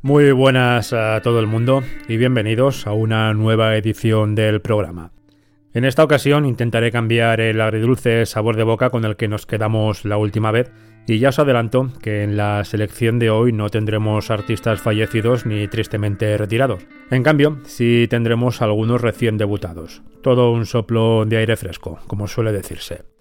Muy buenas a todo el mundo y bienvenidos a una nueva edición del programa. En esta ocasión intentaré cambiar el agridulce sabor de boca con el que nos quedamos la última vez y ya os adelanto que en la selección de hoy no tendremos artistas fallecidos ni tristemente retirados. En cambio, sí tendremos algunos recién debutados. Todo un soplo de aire fresco, como suele decirse.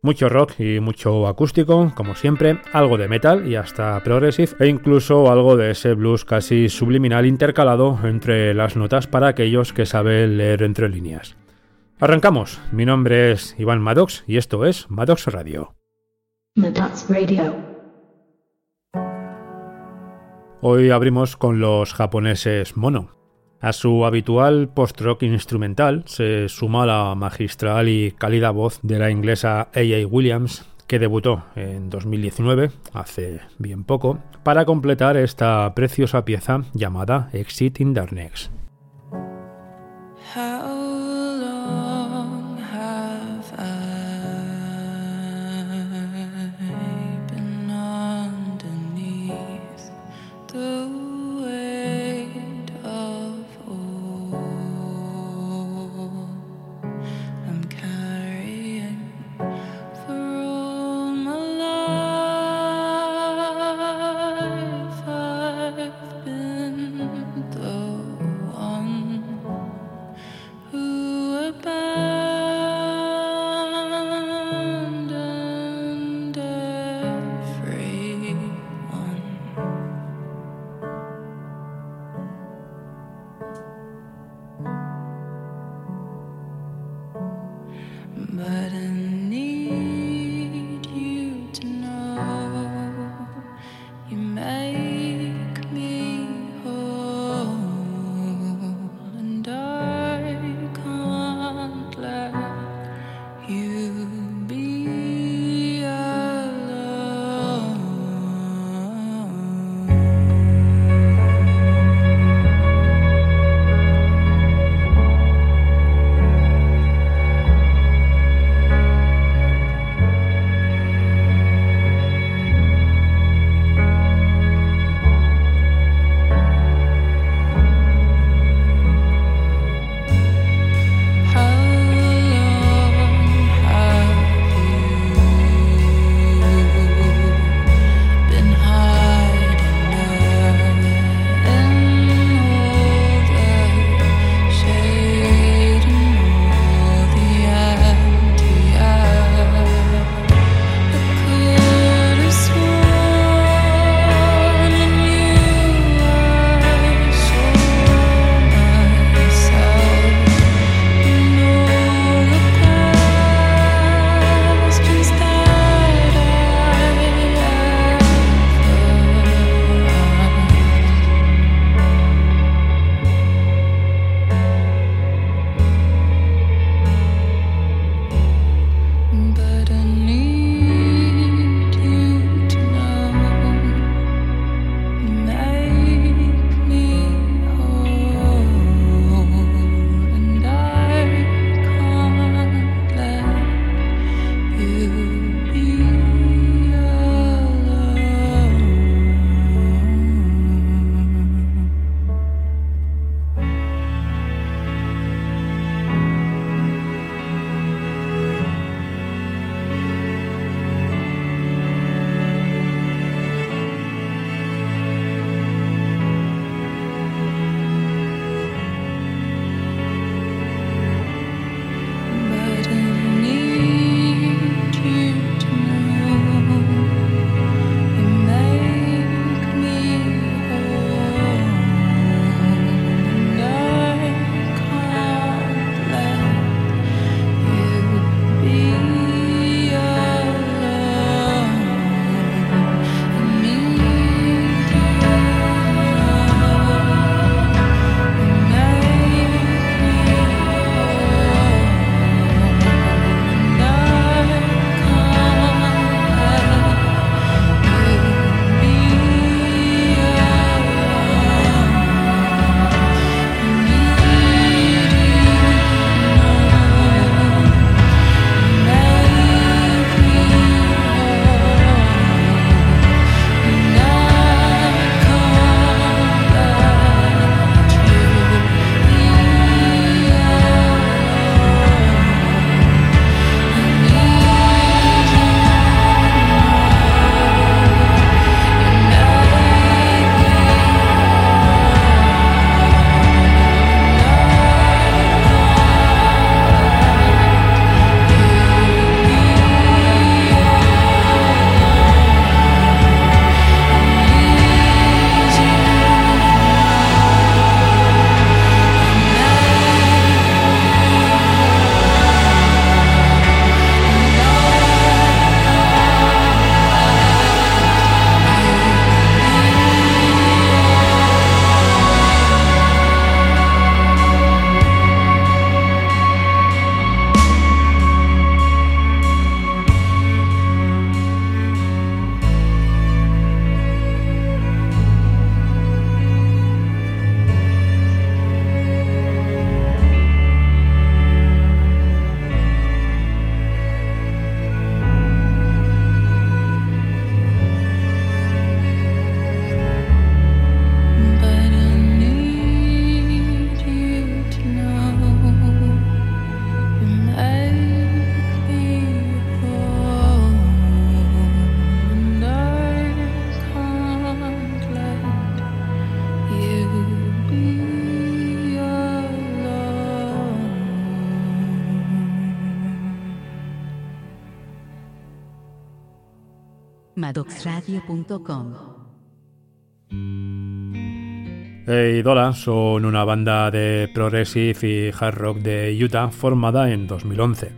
Mucho rock y mucho acústico, como siempre, algo de metal y hasta progressive e incluso algo de ese blues casi subliminal intercalado entre las notas para aquellos que saben leer entre líneas. Arrancamos, mi nombre es Iván Maddox y esto es Maddox Radio. Maddox Radio. Hoy abrimos con los japoneses Mono. A su habitual post-rock instrumental se suma la magistral y cálida voz de la inglesa A.A. Williams, que debutó en 2019, hace bien poco, para completar esta preciosa pieza llamada Exit in Darkness. madoxradio.com Eidola son una banda de progressive y hard rock de Utah formada en 2011.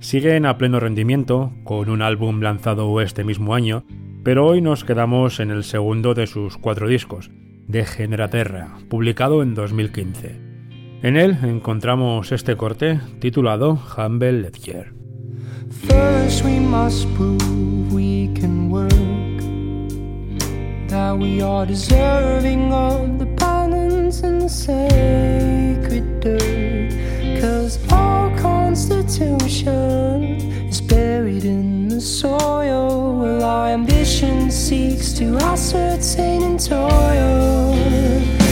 Siguen a pleno rendimiento con un álbum lanzado este mismo año, pero hoy nos quedamos en el segundo de sus cuatro discos, de Generaterra, publicado en 2015. En él encontramos este corte titulado Humble Ledger. First, we must prove we can work. That we are deserving of the penance and the sacred dirt. Cause our constitution is buried in the soil. While our ambition seeks to ascertain and toil.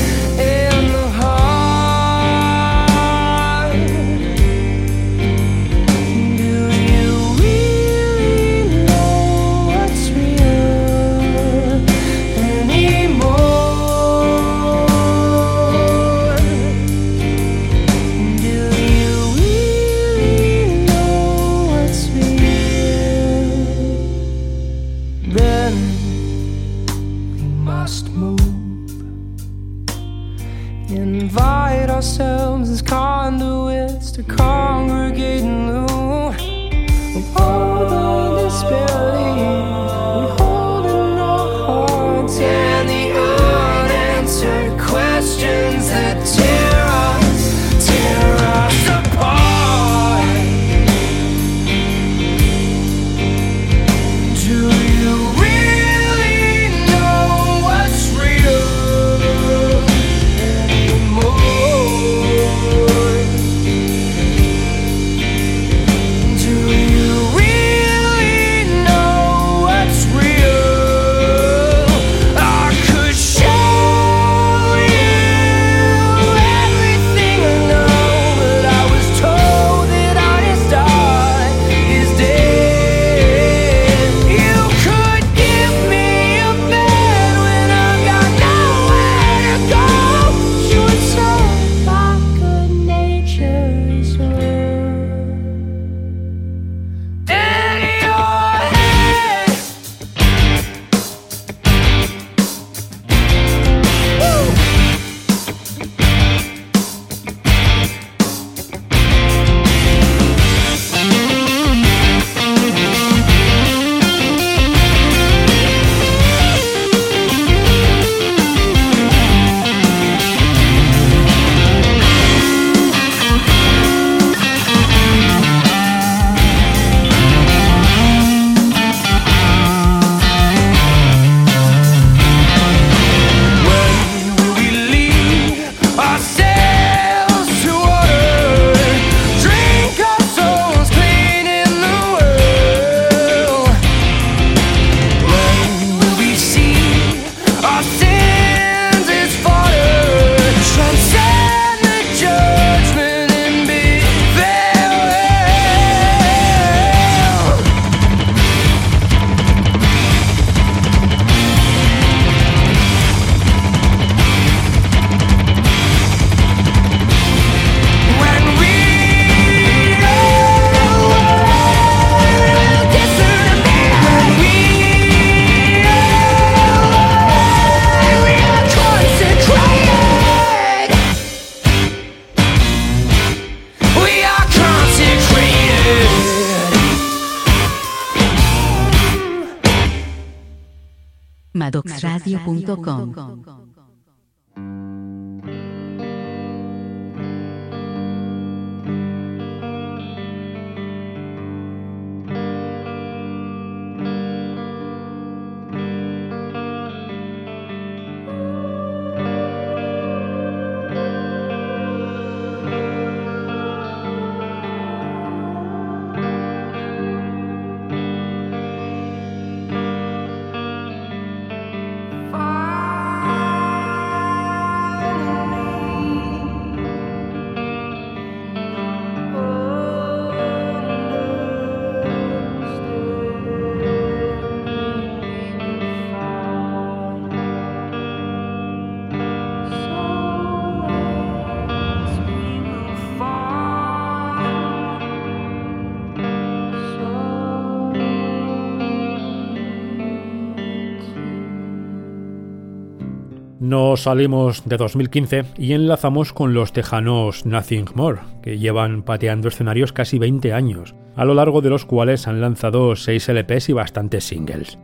Nos salimos de 2015 y enlazamos con los tejanos Nothing More, que llevan pateando escenarios casi 20 años, a lo largo de los cuales han lanzado 6 LPs y bastantes singles.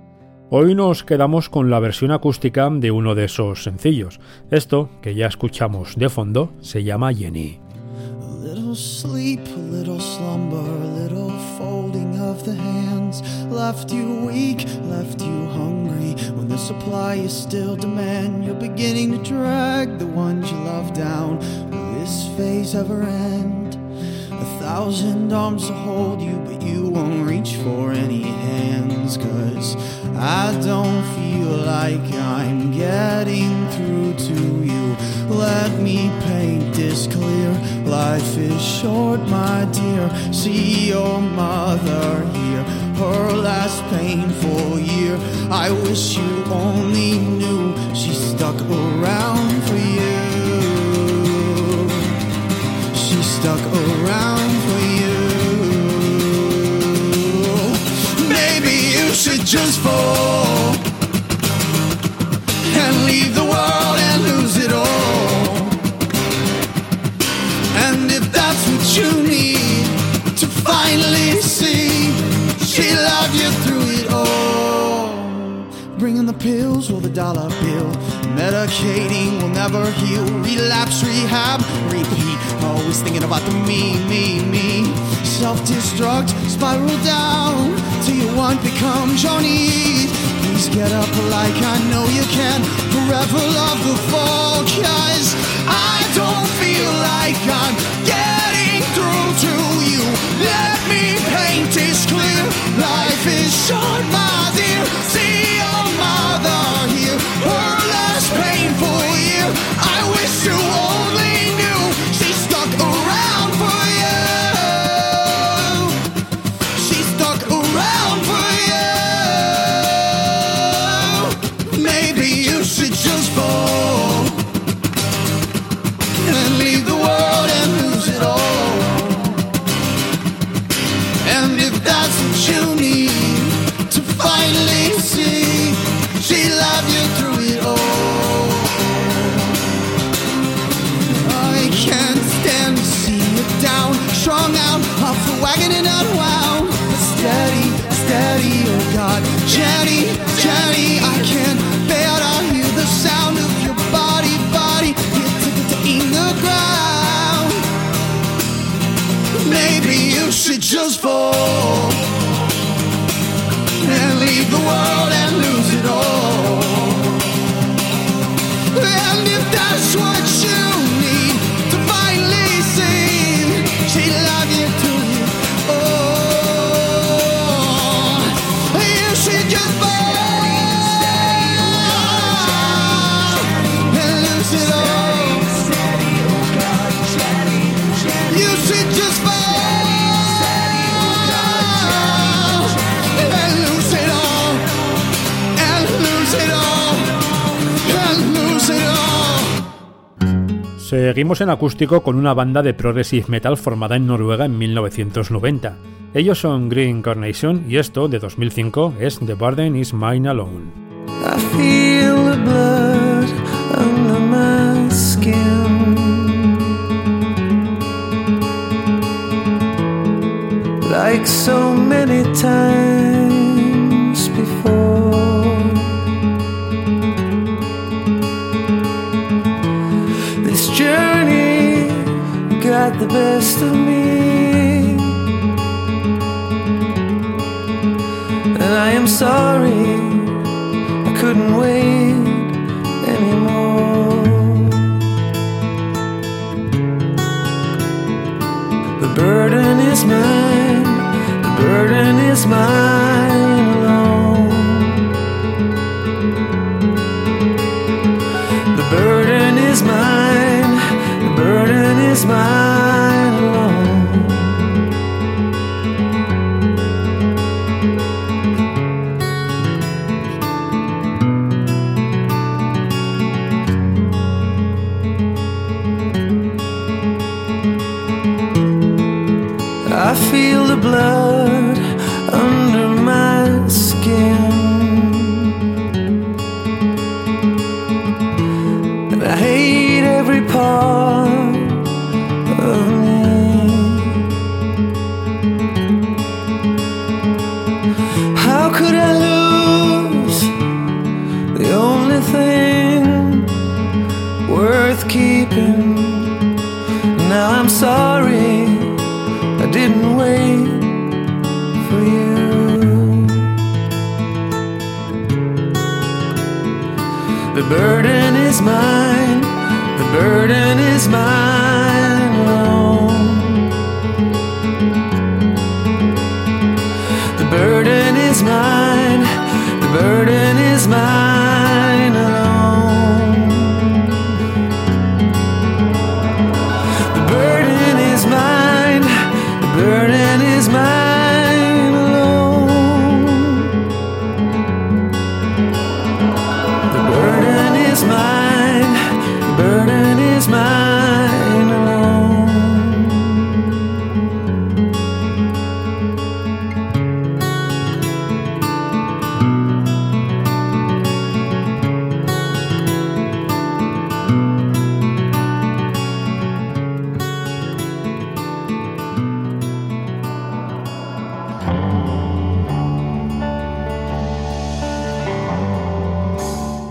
Hoy nos quedamos con la versión acústica de uno de esos sencillos. Esto, que ya escuchamos de fondo, se llama Jenny. Little sleep, little slumber, little folding of the hands. Left you weak, left you. Supply is still demand, you're beginning to drag the ones you love down. Will this phase ever end? A thousand arms to hold you, but you won't reach for any hands. Cause I don't feel like I'm getting through to you. Let me paint this clear. Life is short, my dear. See your mother here, her last painful year. I wish you only knew she stuck around for you. She stuck around for you. Maybe you should just fall and leave the world she loved you through it all. Bringing the pills or the dollar bill. Medicating will never heal. Relapse, rehab, repeat. Always thinking about the me, me, me. Self destruct, spiral down till your want becomes your need. Please get up like I know you can. Forever love the fall, Seguimos en acústico con una banda de progressive metal formada en Noruega en 1990. Ellos son Green Carnation y esto, de 2005, es The Burden Is Mine Alone. The best of me. And I am sorry I couldn't wait anymore. The burden is mine, the burden is mine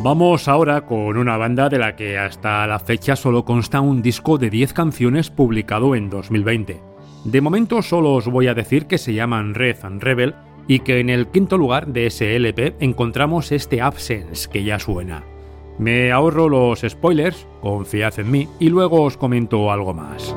Vamos ahora con una banda de la que hasta la fecha solo consta un disco de 10 canciones publicado en 2020. De momento solo os voy a decir que se llaman Red and Rebel y que en el quinto lugar de ese LP encontramos este Absence que ya suena. Me ahorro los spoilers, confiad en mí y luego os comento algo más.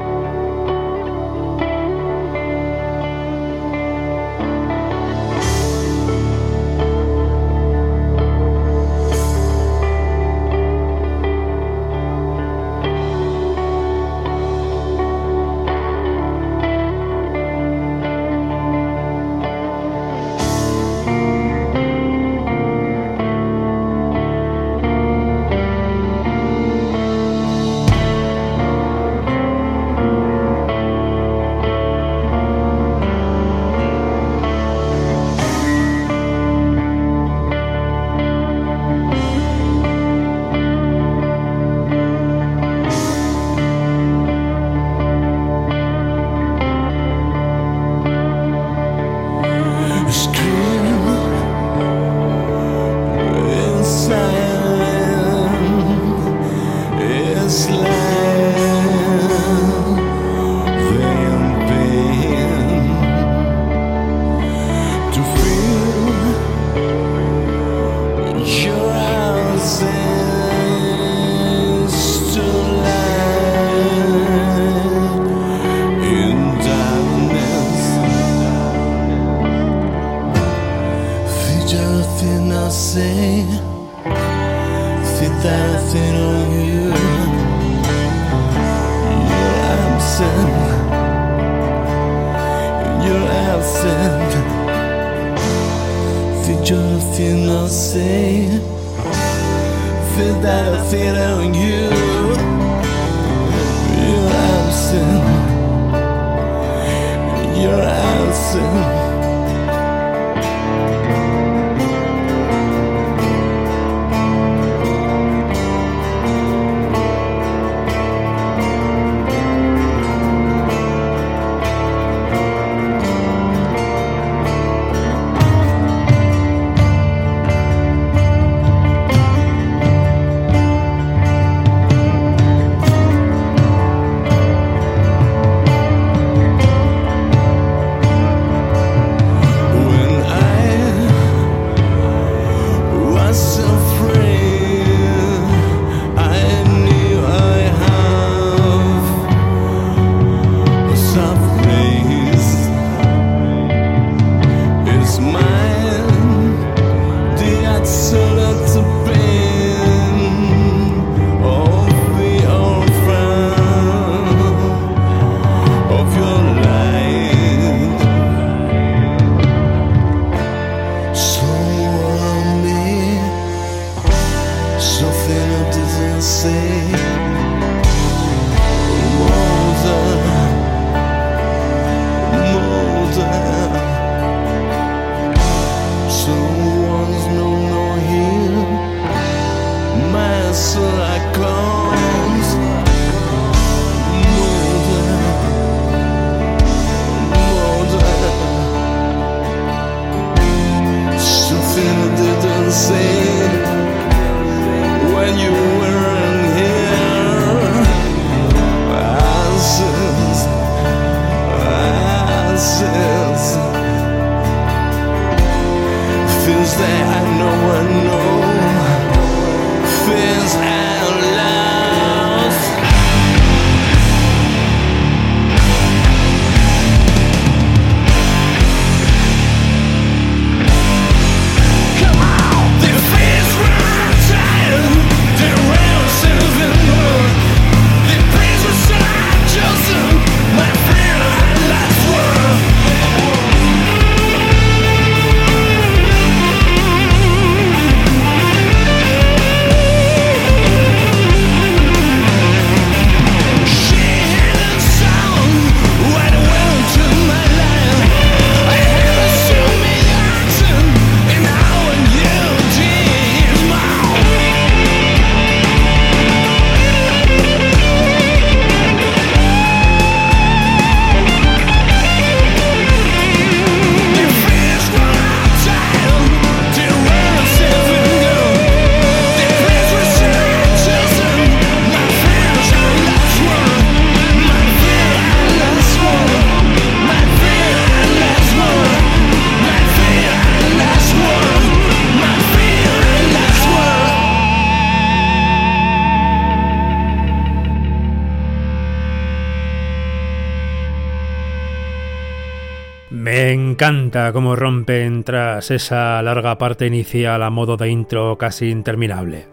Encanta cómo rompen tras esa larga parte inicial a modo de intro casi interminable.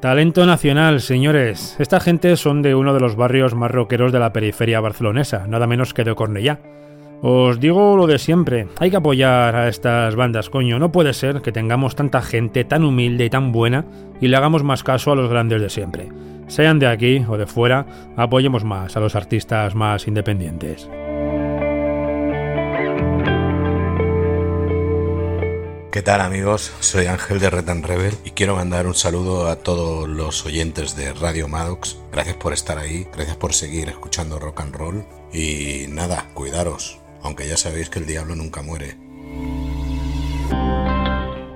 Talento nacional, señores. Esta gente son de uno de los barrios más rockeros de la periferia barcelonesa, nada menos que de Cornellá. Os digo lo de siempre, hay que apoyar a estas bandas, coño. No puede ser que tengamos tanta gente tan humilde y tan buena y le hagamos más caso a los grandes de siempre. Sean de aquí o de fuera, apoyemos más a los artistas más independientes. ¿Qué tal amigos? Soy Ángel de Retan Rebel y quiero mandar un saludo a todos los oyentes de Radio Maddox. Gracias por estar ahí, gracias por seguir escuchando rock and roll y nada, cuidaros, aunque ya sabéis que el diablo nunca muere.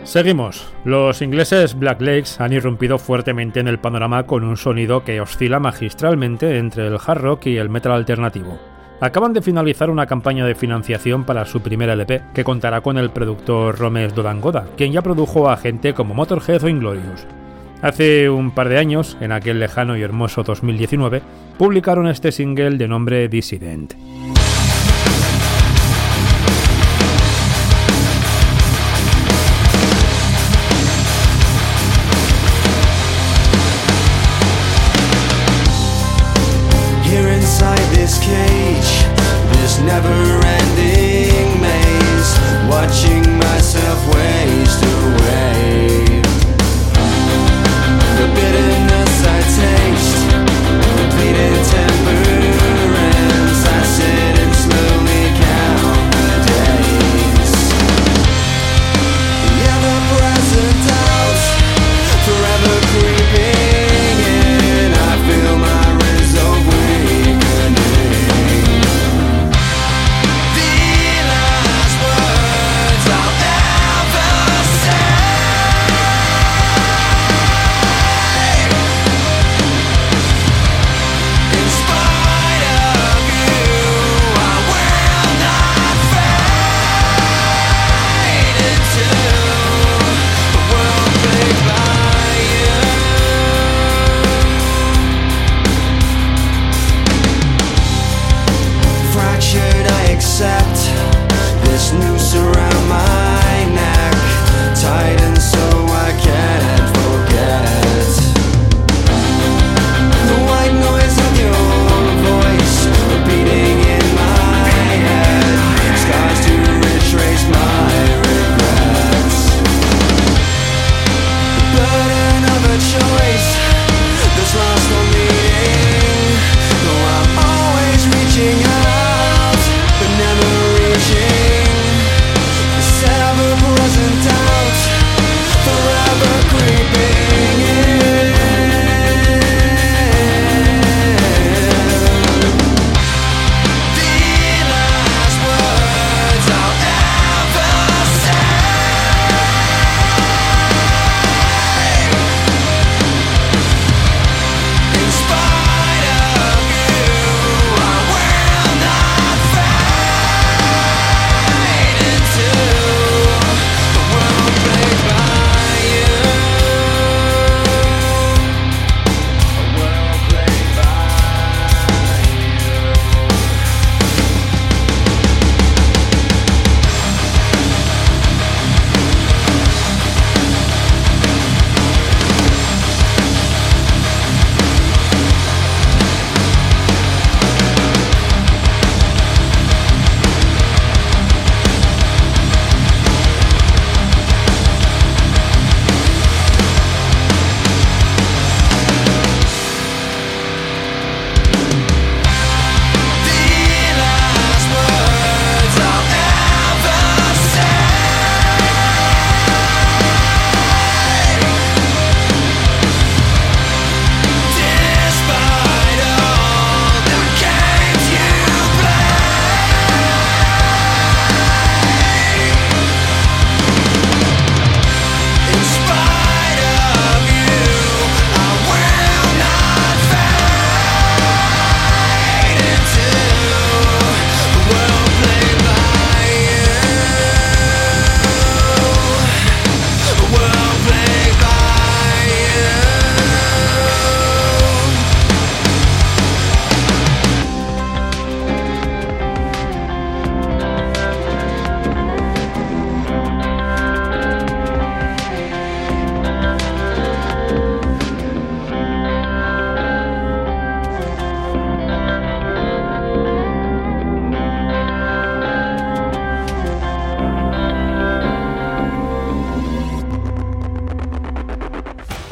Seguimos. Los ingleses Black Lakes han irrumpido fuertemente en el panorama con un sonido que oscila magistralmente entre el hard rock y el metal alternativo acaban de finalizar una campaña de financiación para su primer LP, que contará con el productor Romes Dodangoda, quien ya produjo a gente como Motorhead o Inglorious. Hace un par de años, en aquel lejano y hermoso 2019, publicaron este single de nombre Dissident.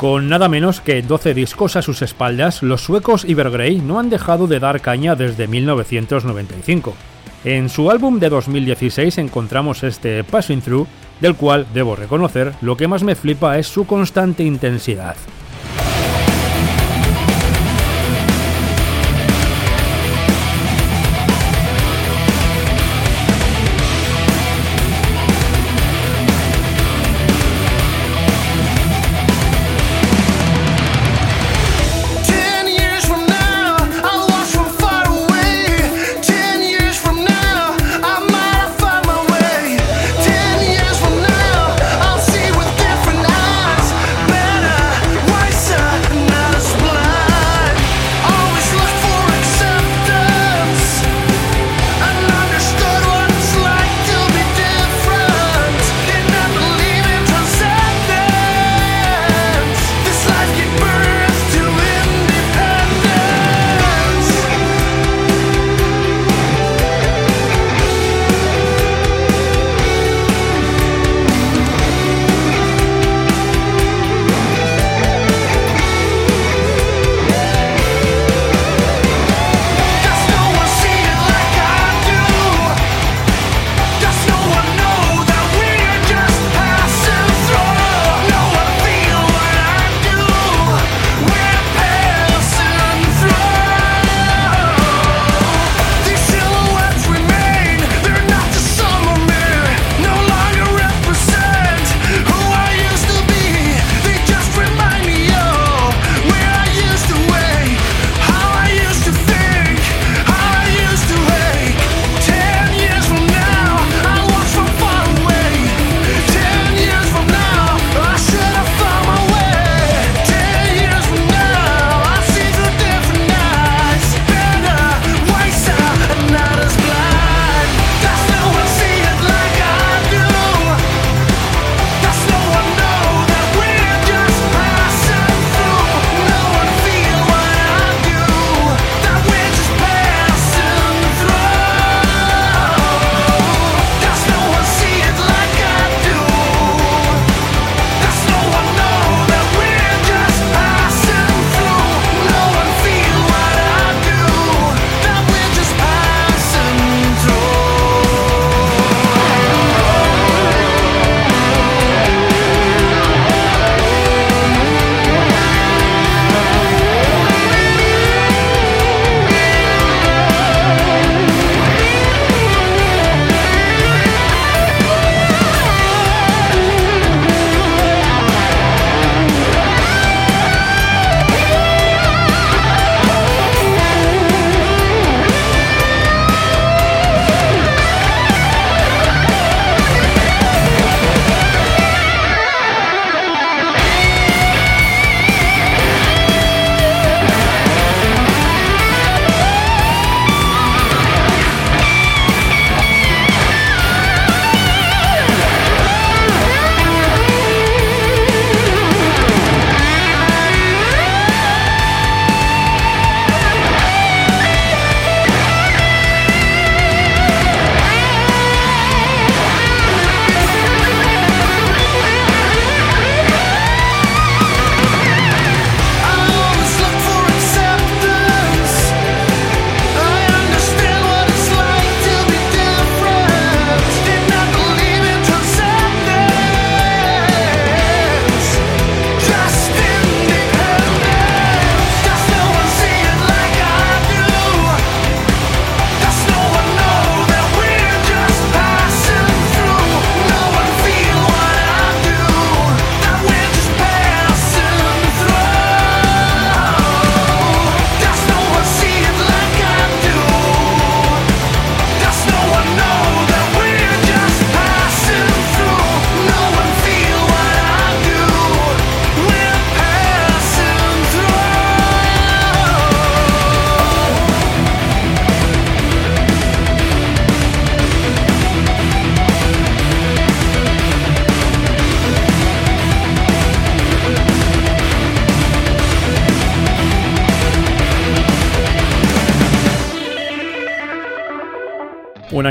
Con nada menos que 12 discos a sus espaldas, los suecos Evergrey no han dejado de dar caña desde 1995. En su álbum de 2016 encontramos este Passing Through, del cual debo reconocer lo que más me flipa es su constante intensidad.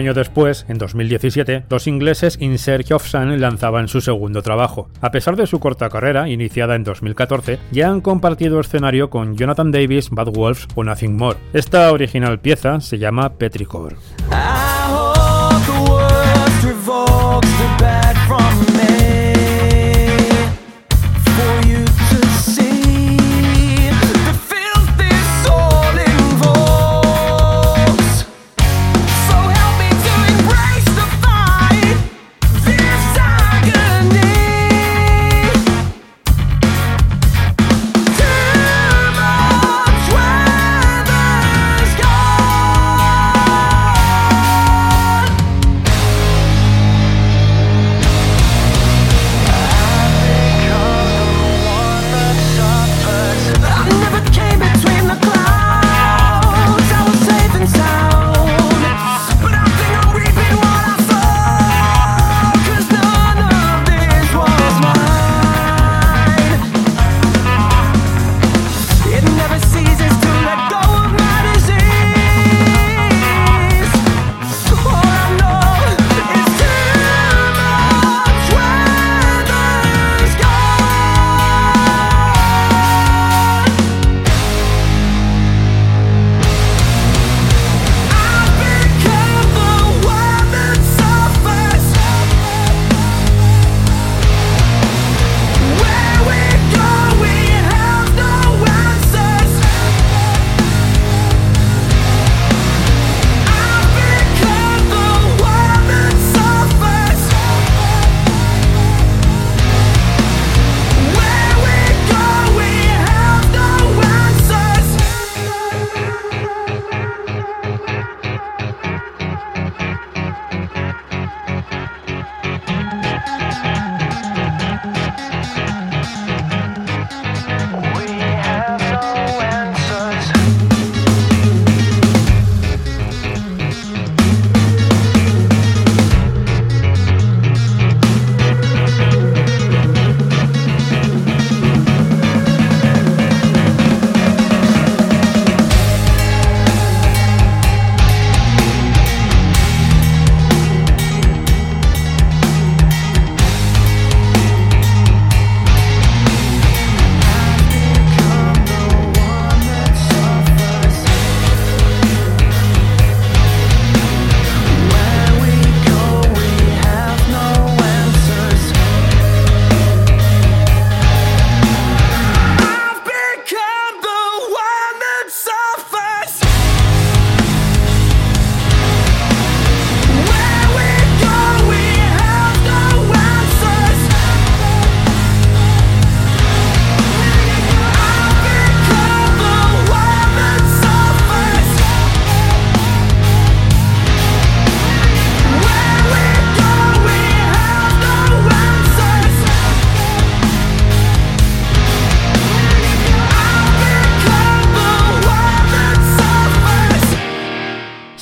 Año después, en 2017, los ingleses In Search of Sun lanzaban su segundo trabajo. A pesar de su corta carrera, iniciada en 2014, ya han compartido escenario con Jonathan Davis, Bad Wolves o Nothing More. Esta original pieza se llama Petrichor.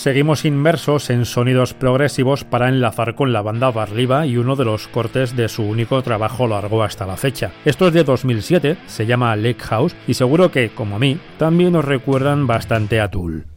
Seguimos inmersos en sonidos progresivos para enlazar con la banda Barliva y uno de los cortes de su único trabajo largo hasta la fecha. Esto es de 2007, se llama Lake House y seguro que, como a mí, también os recuerdan bastante a Tool.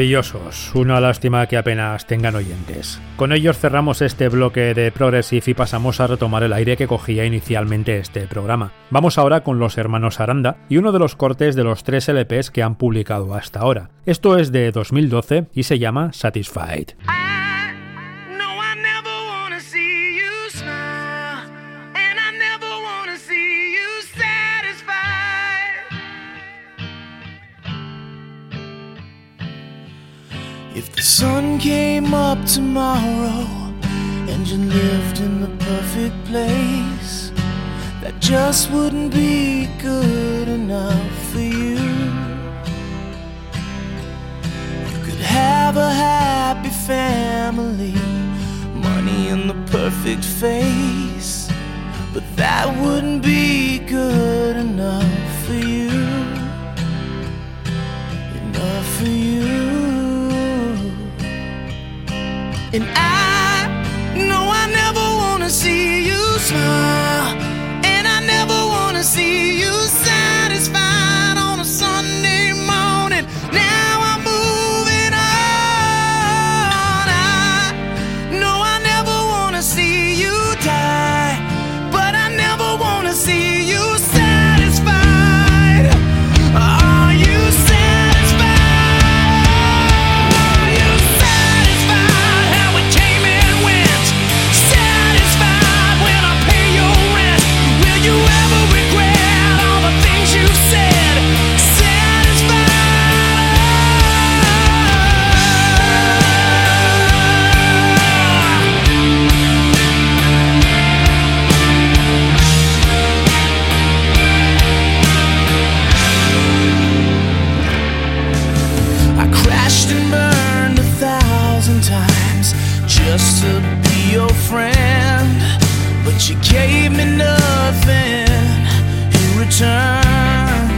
Maravillosos, una lástima que apenas tengan oyentes. Con ellos cerramos este bloque de Progressive y pasamos a retomar el aire que cogía inicialmente este programa. Vamos ahora con los hermanos Aranda y uno de los cortes de los tres LPs que han publicado hasta ahora. Esto es de 2012 y se llama Satisfied. Sun came up tomorrow and you lived in the perfect place, that just wouldn't be good enough for you. You could have a happy family, money and the perfect face, but that wouldn't be good enough for you. Enough for you. And I know I never wanna see you smile. And I never wanna see you satisfied me nothing in return.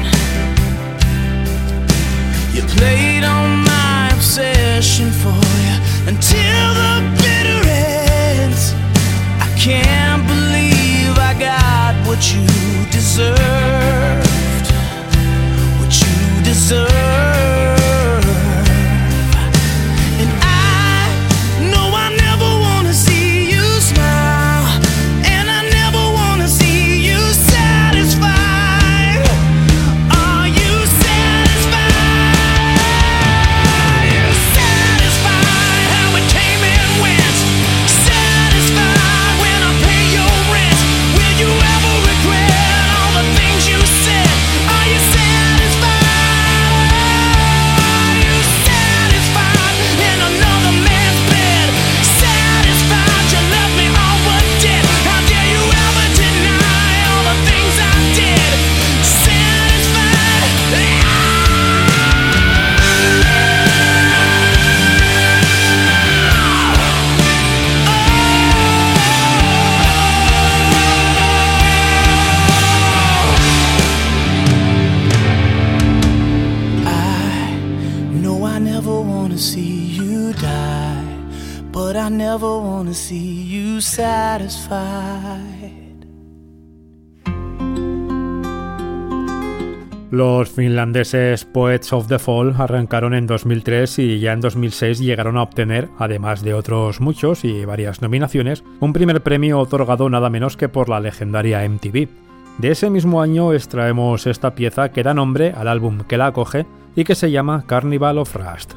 You played on my obsession for you until the bitter end. I can't believe I got what you deserved what you deserve. Los finlandeses Poets of the Fall arrancaron en 2003 y ya en 2006 llegaron a obtener, además de otros muchos y varias nominaciones, un primer premio otorgado nada menos que por la legendaria MTV. De ese mismo año extraemos esta pieza que da nombre al álbum que la acoge y que se llama Carnival of Rust.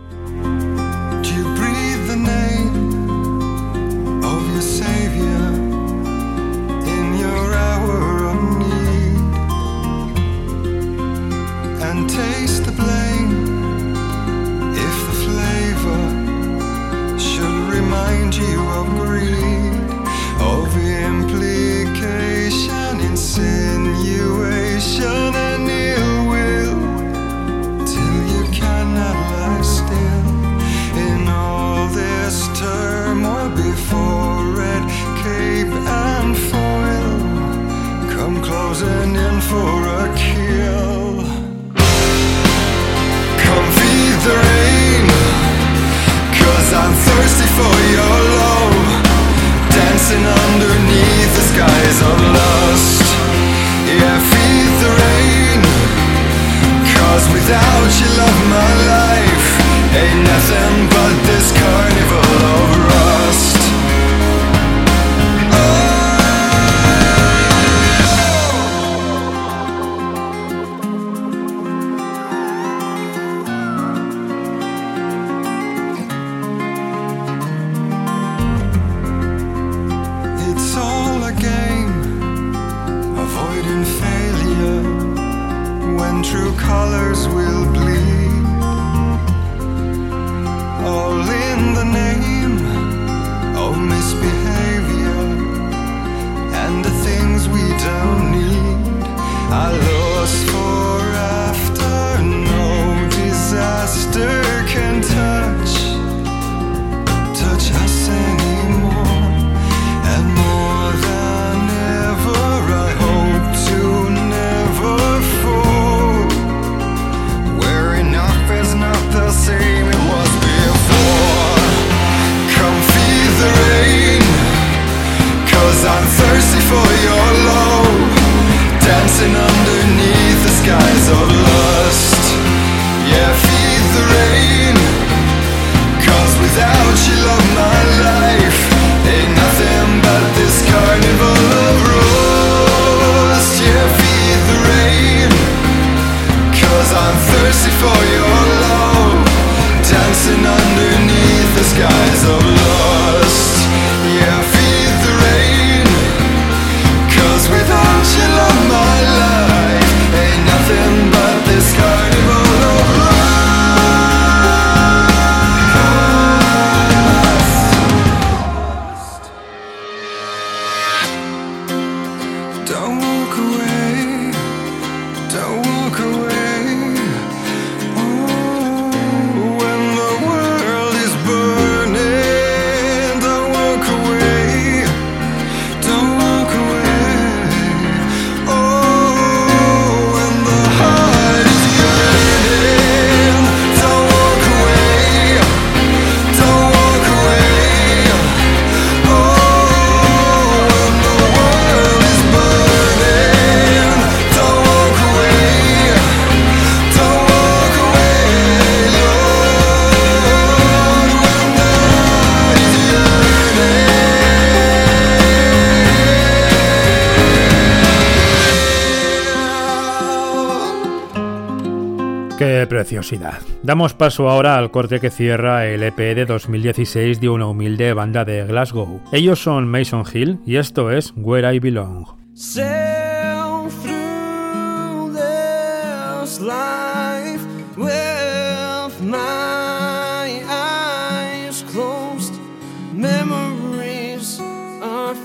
Damos paso ahora al corte que cierra el EP de 2016 de una humilde banda de Glasgow. Ellos son Mason Hill y esto es Where I Belong.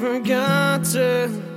Forgotten.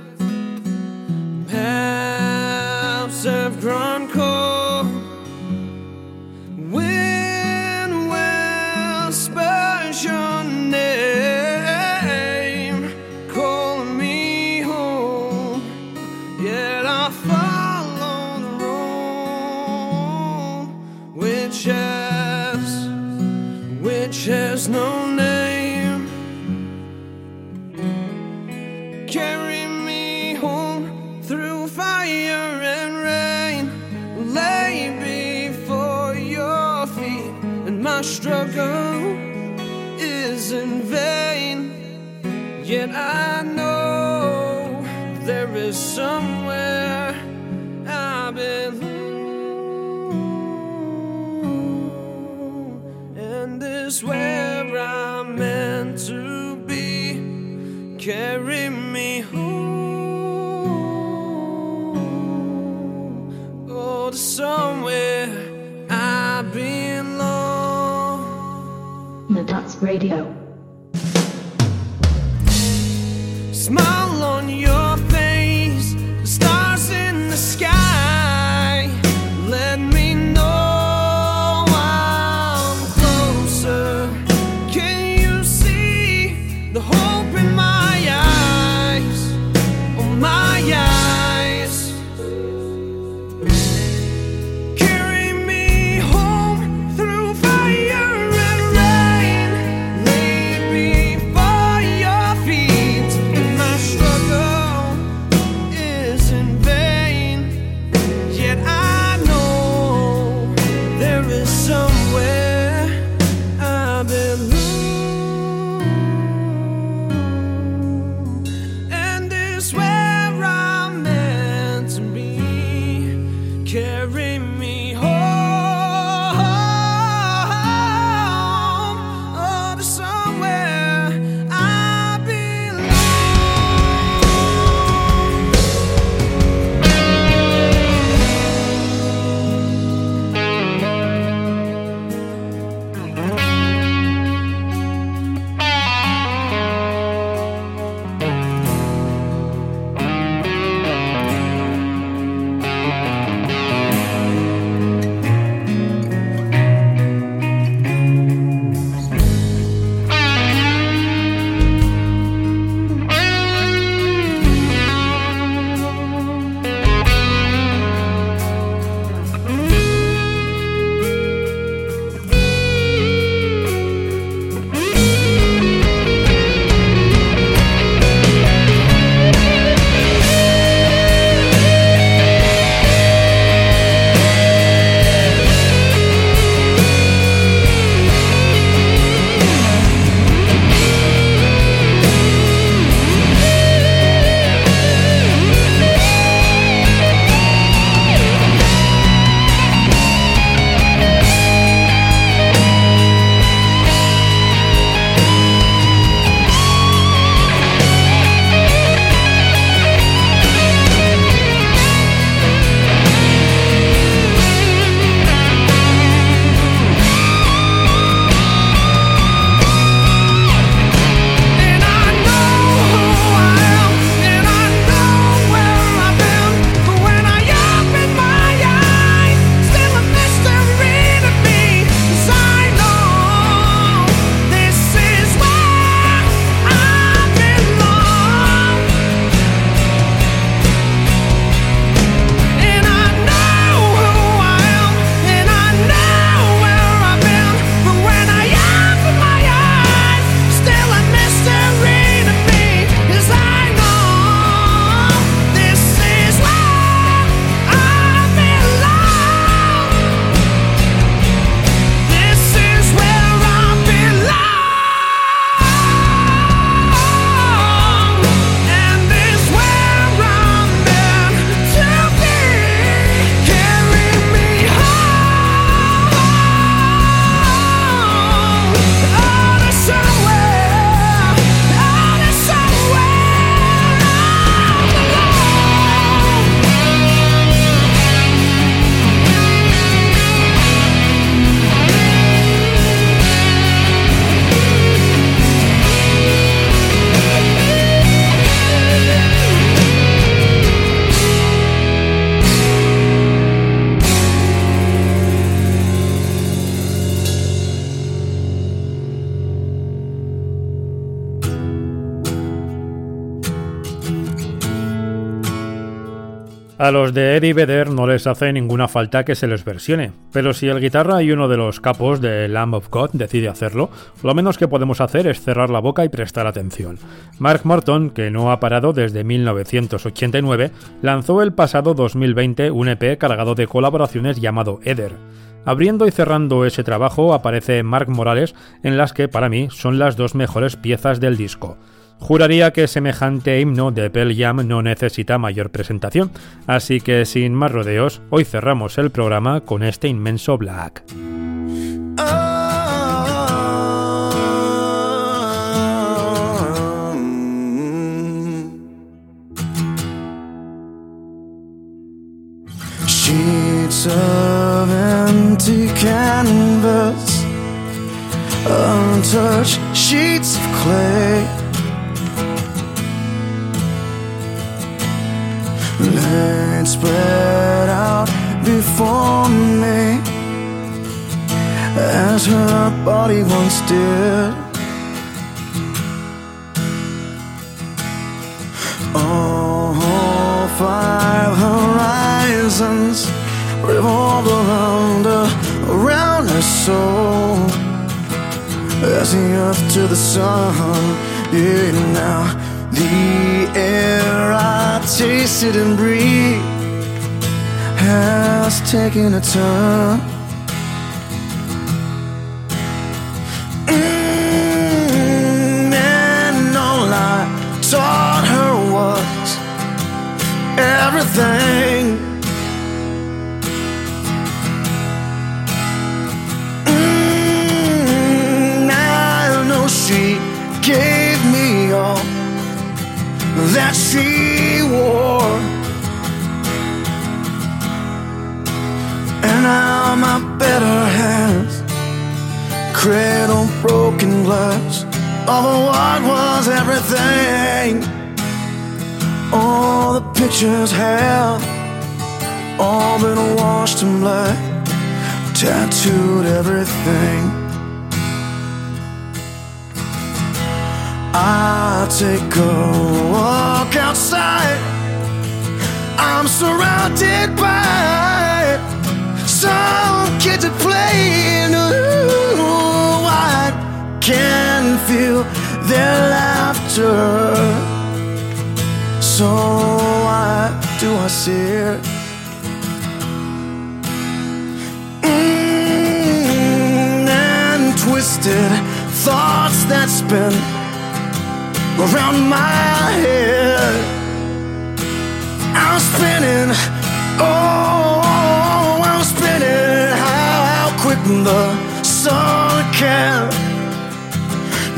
Eddie Vedder no les hace ninguna falta que se les versione, pero si el guitarra y uno de los capos de Lamb of God decide hacerlo, lo menos que podemos hacer es cerrar la boca y prestar atención. Mark Morton, que no ha parado desde 1989, lanzó el pasado 2020 un EP cargado de colaboraciones llamado Eder. Abriendo y cerrando ese trabajo aparece Mark Morales en las que para mí son las dos mejores piezas del disco. Juraría que semejante himno de Pearl Jam no necesita mayor presentación, así que sin más rodeos, hoy cerramos el programa con este inmenso Black. Of empty sheets of clay. Laid spread out before me as her body once did. All five horizons revolve around her, around her soul. As the earth to the sun, yeah, now the air I tasted and breathed has taken a turn. Mm, and all I taught her was everything. That she wore. And now my better hands cradle broken glass of what was everything. All the pictures have all been washed in black, tattooed everything. I take a walk outside. I'm surrounded by some kids that play. Ooh, I can feel their laughter. So why do I see it? Mm, and twisted thoughts that spin around my head. I'm spinning, oh, I'm spinning. How, how quick the sun can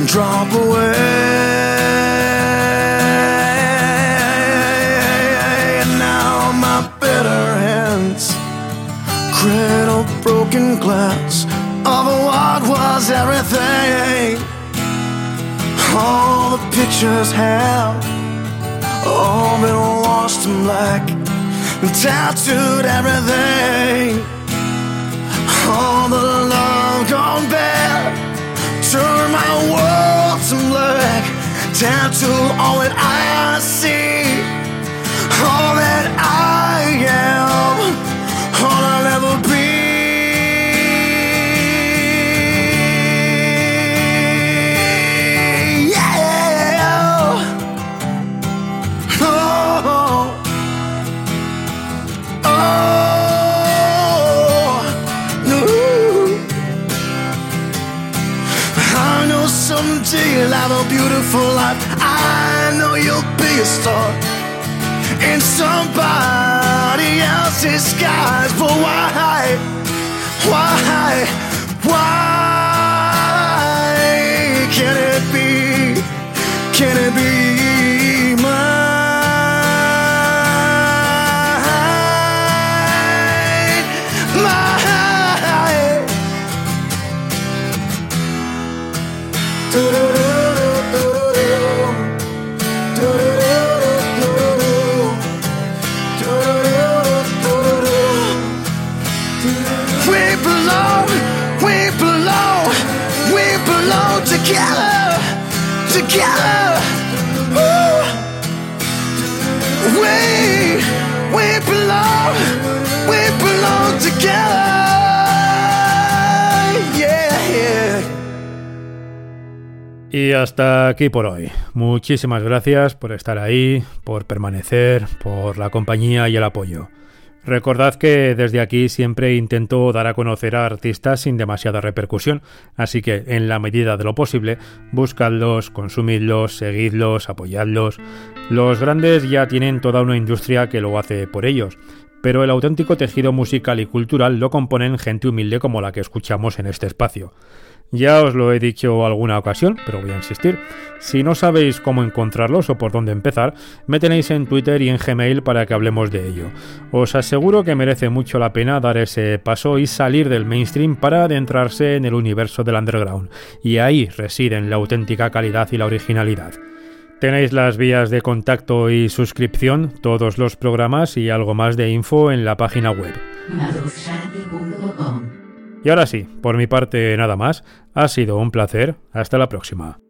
drop away. And now my better hands cradle broken glass of what was everything. All the pictures have all been washed in black and tattooed everything. All the love gone bad, turn my world to black. Tattoo all that I see, all that I you'll have a beautiful life. I know you'll be a star in somebody else's skies. But why, why Y hasta aquí por hoy. Muchísimas gracias por estar ahí, por permanecer, por la compañía y el apoyo. Recordad que desde aquí siempre intento dar a conocer a artistas sin demasiada repercusión, así que en la medida de lo posible, buscadlos, consumidlos, seguidlos, apoyadlos. Los grandes ya tienen toda una industria que lo hace por ellos, pero el auténtico tejido musical y cultural lo componen gente humilde como la que escuchamos en este espacio. Ya os lo he dicho alguna ocasión, pero voy a insistir. Si no sabéis cómo encontrarlos o por dónde empezar, me tenéis en Twitter y en Gmail para que hablemos de ello. Os aseguro que merece mucho la pena dar ese paso y salir del mainstream para adentrarse en el universo del underground, y ahí residen la auténtica calidad y la originalidad. Tenéis las vías de contacto y suscripción, todos los programas y algo más de info en la página web. Y ahora sí, por mi parte nada más, ha sido un placer, hasta la próxima.